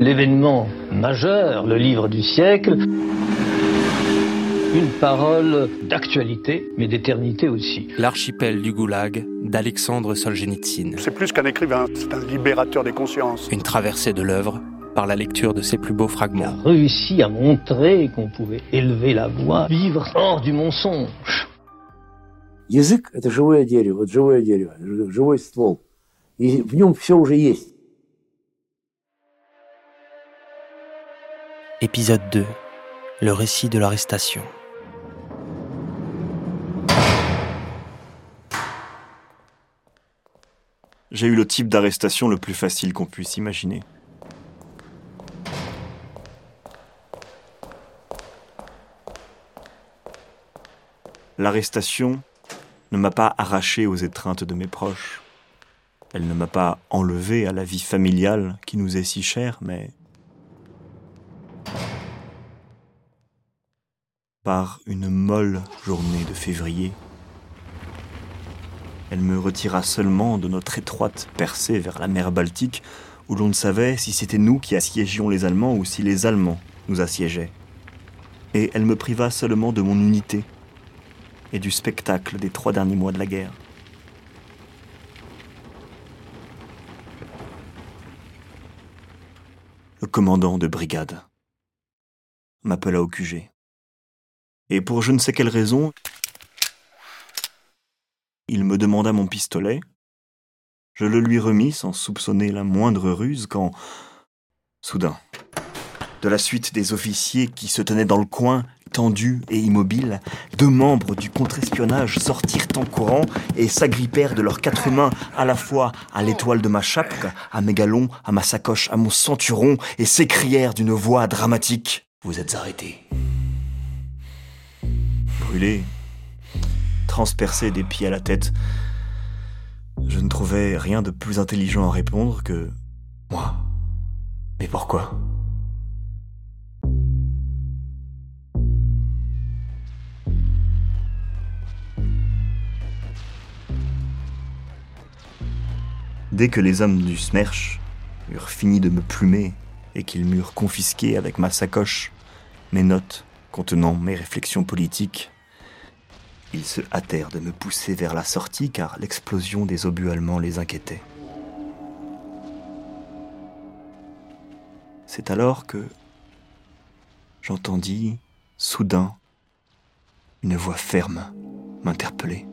l'événement majeur, le livre du siècle, une parole d'actualité, mais d'éternité aussi. L'archipel du Goulag d'Alexandre Solzhenitsyn. C'est plus qu'un écrivain, c'est un libérateur des consciences. Une traversée de l'œuvre par la lecture de ses plus beaux fragments. Il a réussi à montrer qu'on pouvait élever la voix, vivre hors du mensonge. Язык – это живое дерево, вот живое дерево, живой ствол. И в нем все уже есть. Épisode 2. Le récit de l'arrestation. J'ai eu le type d'arrestation le plus facile qu'on puisse imaginer. L'arrestation ne m'a pas arraché aux étreintes de mes proches. Elle ne m'a pas enlevé à la vie familiale qui nous est si chère, mais par une molle journée de février, elle me retira seulement de notre étroite percée vers la mer Baltique, où l'on ne savait si c'était nous qui assiégions les Allemands ou si les Allemands nous assiégeaient. Et elle me priva seulement de mon unité et du spectacle des trois derniers mois de la guerre. Le commandant de brigade m'appela au QG. Et pour je ne sais quelle raison, il me demanda mon pistolet. Je le lui remis sans soupçonner la moindre ruse quand, soudain, de la suite des officiers qui se tenaient dans le coin, tendus et immobiles, deux membres du contre-espionnage sortirent en courant et s'agrippèrent de leurs quatre mains à la fois à l'étoile de ma chape, à mes galons, à ma sacoche, à mon centuron, et s'écrièrent d'une voix dramatique Vous êtes arrêtés. Brûlé, transpercé des pieds à la tête, je ne trouvais rien de plus intelligent à répondre que Moi. Mais pourquoi? Dès que les hommes du Smerch eurent fini de me plumer et qu'ils m'eurent confisqué avec ma sacoche mes notes contenant mes réflexions politiques, ils se hâtèrent de me pousser vers la sortie car l'explosion des obus allemands les inquiétait. C'est alors que j'entendis, soudain, une voix ferme m'interpeller.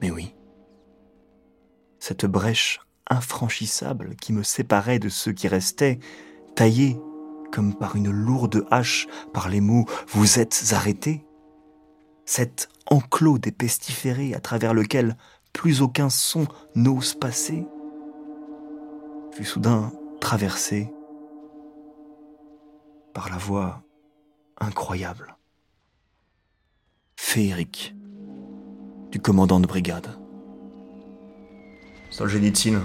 Mais oui, cette brèche infranchissable qui me séparait de ceux qui restaient, taillée comme par une lourde hache par les mots Vous êtes arrêtés Cet enclos des pestiférés à travers lequel plus aucun son n'ose passer fut soudain traversé par la voix incroyable, féerique du commandant de brigade. Solzhenitsyn.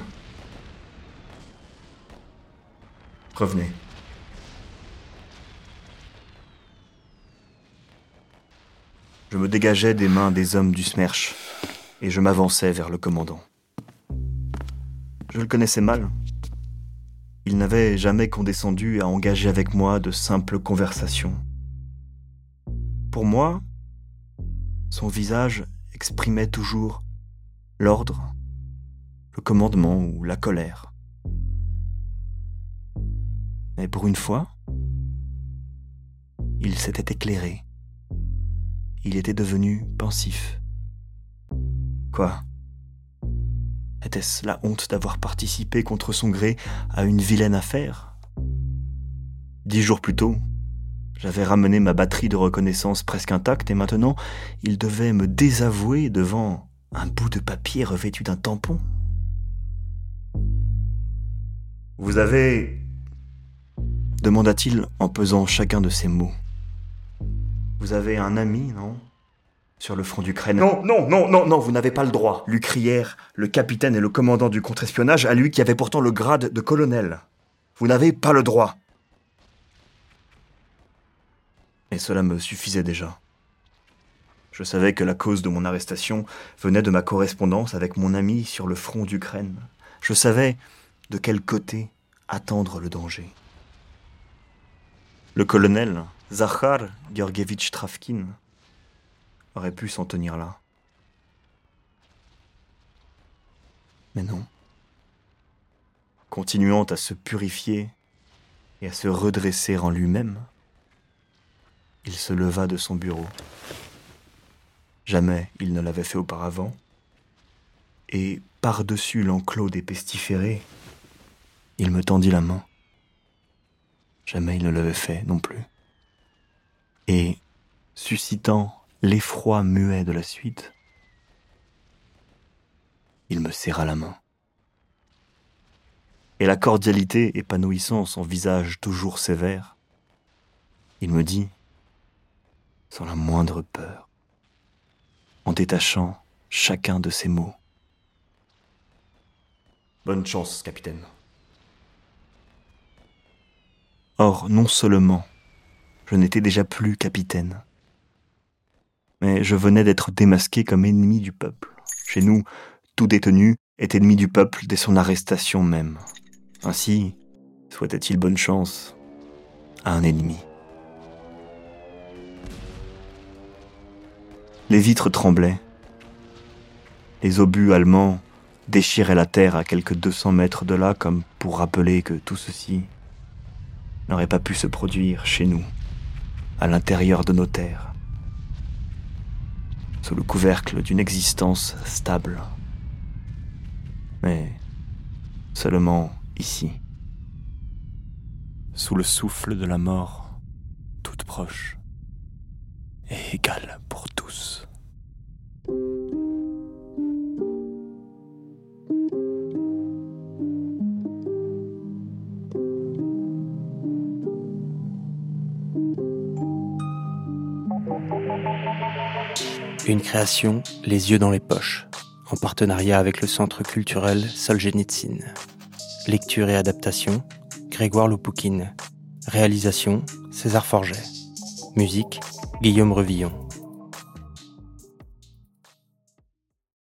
Revenez. Je me dégageais des mains des hommes du Smerch et je m'avançais vers le commandant. Je le connaissais mal. Il n'avait jamais condescendu à engager avec moi de simples conversations. Pour moi, son visage exprimait toujours l'ordre, le commandement ou la colère. Mais pour une fois, il s'était éclairé. Il était devenu pensif. Quoi? Était-ce la honte d'avoir participé contre son gré à une vilaine affaire? Dix jours plus tôt, j'avais ramené ma batterie de reconnaissance presque intacte et maintenant il devait me désavouer devant un bout de papier revêtu d'un tampon. Vous avez demanda-t-il en pesant chacun de ses mots. Vous avez un ami, non? Sur le front d'Ukraine. Non, non, non, non, non, vous n'avez pas le droit, lui crièrent le capitaine et le commandant du contre-espionnage à lui qui avait pourtant le grade de colonel. Vous n'avez pas le droit. Et cela me suffisait déjà. Je savais que la cause de mon arrestation venait de ma correspondance avec mon ami sur le front d'Ukraine. Je savais de quel côté attendre le danger. Le colonel, Zakhar Georgievitch Travkin, aurait pu s'en tenir là. Mais non. Continuant à se purifier et à se redresser en lui-même, il se leva de son bureau. Jamais il ne l'avait fait auparavant. Et par-dessus l'enclos des pestiférés, il me tendit la main. Jamais il ne l'avait fait non plus. Et, suscitant l'effroi muet de la suite, il me serra la main. Et la cordialité épanouissant son visage toujours sévère, il me dit, sans la moindre peur, en détachant chacun de ses mots. Bonne chance, capitaine. Or, non seulement je n'étais déjà plus capitaine, mais je venais d'être démasqué comme ennemi du peuple. Chez nous, tout détenu est ennemi du peuple dès son arrestation même. Ainsi, souhaitait-il bonne chance à un ennemi. Les vitres tremblaient. Les obus allemands déchiraient la terre à quelques 200 mètres de là comme pour rappeler que tout ceci n'aurait pas pu se produire chez nous, à l'intérieur de nos terres, sous le couvercle d'une existence stable. Mais seulement ici, sous le souffle de la mort, toute proche et égale pour tous. Une création, Les yeux dans les poches, en partenariat avec le Centre culturel Solzhenitsyn. Lecture et adaptation, Grégoire Loupoukine. Réalisation, César Forget. Musique, Guillaume Revillon.